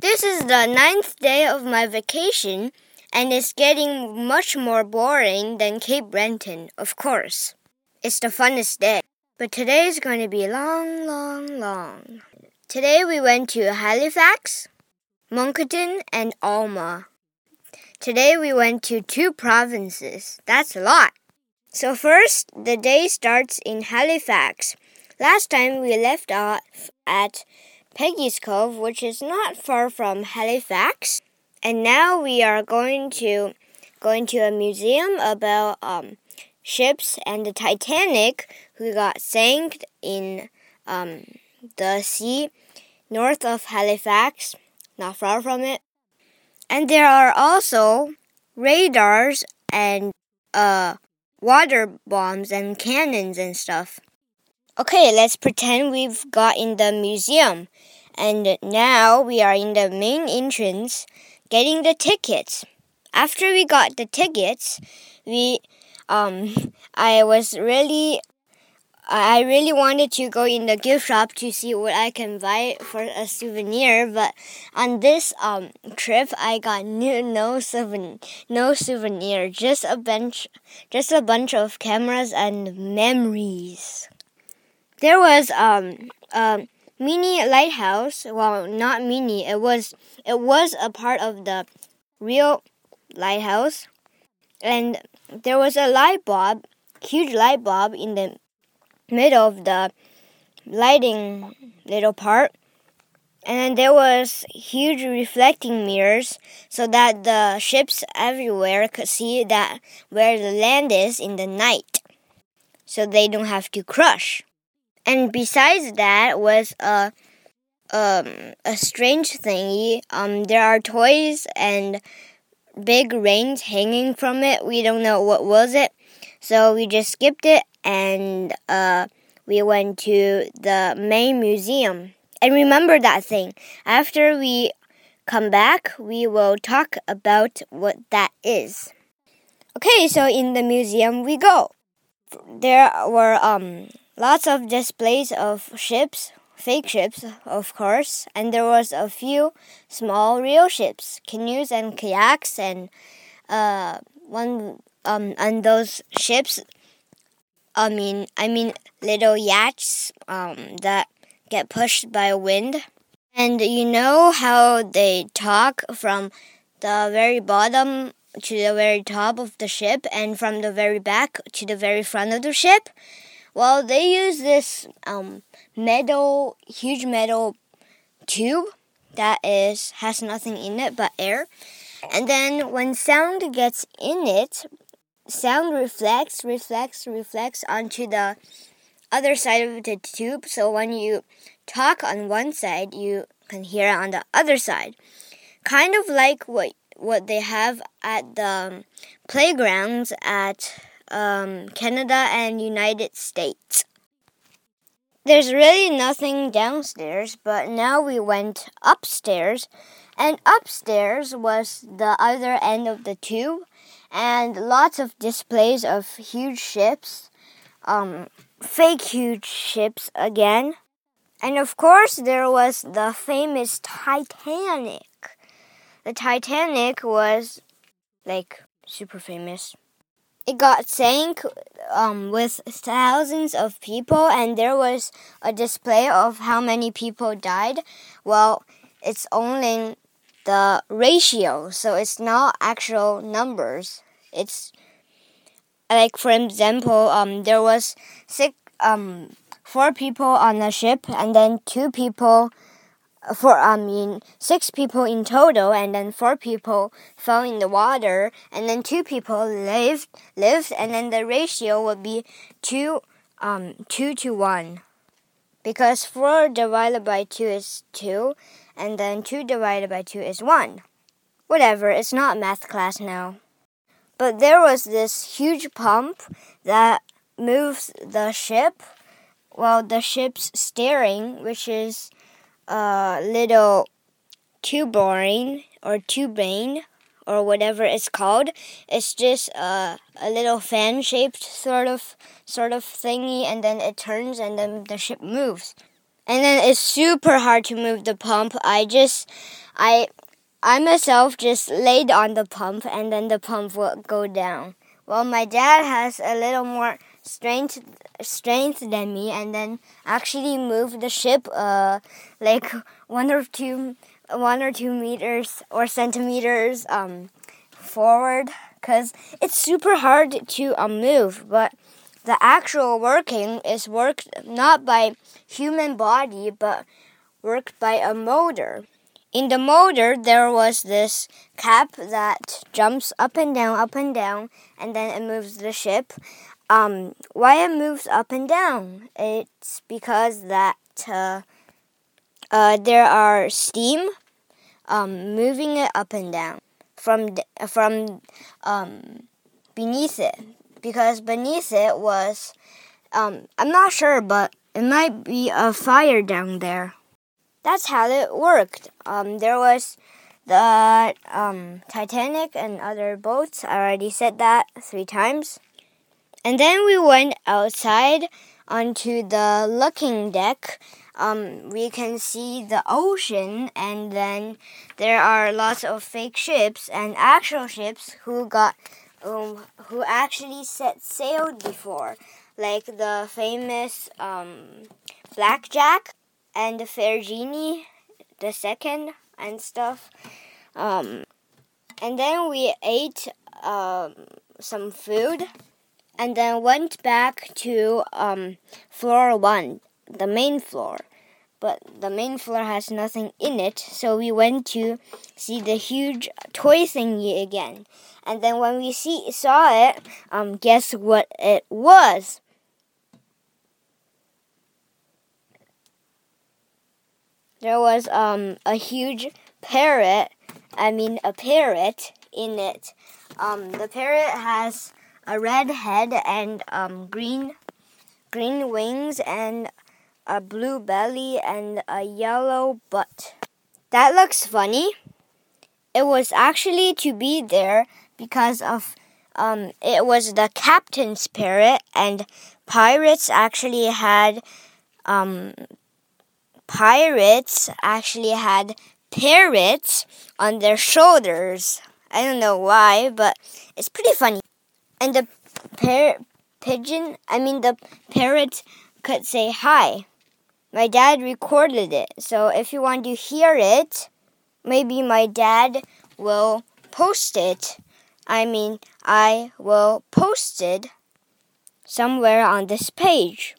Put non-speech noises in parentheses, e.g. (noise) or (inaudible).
This is the ninth day of my vacation, and it's getting much more boring than Cape Breton, of course. It's the funnest day. But today is going to be long, long, long. Today we went to Halifax, Moncton, and Alma. Today we went to two provinces. That's a lot. So, first, the day starts in Halifax. Last time we left off at Peggy's Cove, which is not far from Halifax. And now we are going to going to a museum about um, ships and the Titanic, who got sank in um, the sea north of Halifax, not far from it. And there are also radars and uh, water bombs and cannons and stuff. Okay, let's pretend we've got in the museum. And now we are in the main entrance getting the tickets. After we got the tickets, we um I was really I really wanted to go in the gift shop to see what I can buy for a souvenir, but on this um trip I got no no souvenir, no souvenir, just a bunch just a bunch of cameras and memories. There was um a mini lighthouse. Well, not mini. It was it was a part of the real lighthouse, and there was a light bulb, huge light bulb in the middle of the lighting little part. And then there was huge reflecting mirrors so that the ships everywhere could see that where the land is in the night. So they don't have to crush. And besides that was a um, a strange thingy. Um, there are toys and big reins hanging from it. We don't know what was it, so we just skipped it and uh, we went to the main museum. And remember that thing. After we come back, we will talk about what that is. Okay, so in the museum we go. There were um lots of displays of ships, fake ships, of course, and there was a few small real ships, canoes and kayaks, and uh, one um, and those ships. I mean, I mean little yachts um, that get pushed by a wind, and you know how they talk from the very bottom to the very top of the ship, and from the very back to the very front of the ship. Well, they use this um, metal, huge metal tube that is has nothing in it but air. And then when sound gets in it, sound reflects, reflects, reflects onto the other side of the tube. So when you talk on one side, you can hear it on the other side. Kind of like what what they have at the playgrounds at um, Canada and United States. There's really nothing downstairs, but now we went upstairs, and upstairs was the other end of the tube, and lots of displays of huge ships, um, fake huge ships again. And of course, there was the famous Titanic. The Titanic was like super famous it got sank um, with thousands of people, and there was a display of how many people died. Well, it's only the ratio, so it's not actual numbers. It's like, for example, um, there was six, um, four people on the ship, and then two people for I mean six people in total, and then four people fell in the water, and then two people lived lived, and then the ratio would be two um two to one, because four divided by two is two, and then two divided by two is one. Whatever, it's not math class now. But there was this huge pump that moves the ship while the ship's steering, which is a little tubarine or tubane or whatever it's called. It's just a, a little fan shaped sort of sort of thingy and then it turns and then the ship moves. And then it's super hard to move the pump. I just I I myself just laid on the pump and then the pump would go down. Well, my dad has a little more strength strength than me and then actually moved the ship uh like (laughs) one or two one or two meters or centimeters um forward because it's super hard to um, move but the actual working is worked not by human body but worked by a motor in the motor, there was this cap that jumps up and down, up and down, and then it moves the ship. Um, why it moves up and down? It's because that uh, uh, there are steam um, moving it up and down from from um, beneath it. Because beneath it was, um, I'm not sure, but it might be a fire down there that's how it worked. Um, there was the um, Titanic and other boats. I already said that three times. And then we went outside onto the looking deck. Um, we can see the ocean, and then there are lots of fake ships and actual ships who got um, who actually set sail before, like the famous um, Blackjack and the Fair Genie, the second, and stuff. Um, and then we ate um, some food and then went back to um, floor one, the main floor. But the main floor has nothing in it, so we went to see the huge toy thingy again. And then when we see saw it, um, guess what it was? there was um, a huge parrot. I mean, a parrot in it. Um, the parrot has a red head and um, green, green wings and a blue belly and a yellow butt. That looks funny. It was actually to be there because of um, it was the captain's parrot, and pirates actually had um, pirates actually had parrots on their shoulders. I don't know why, but it's pretty funny. And the par- pigeon, I mean, the parrot could say hi. My dad recorded it, so if you want to hear it, maybe my dad will post it. I mean, I will post it somewhere on this page.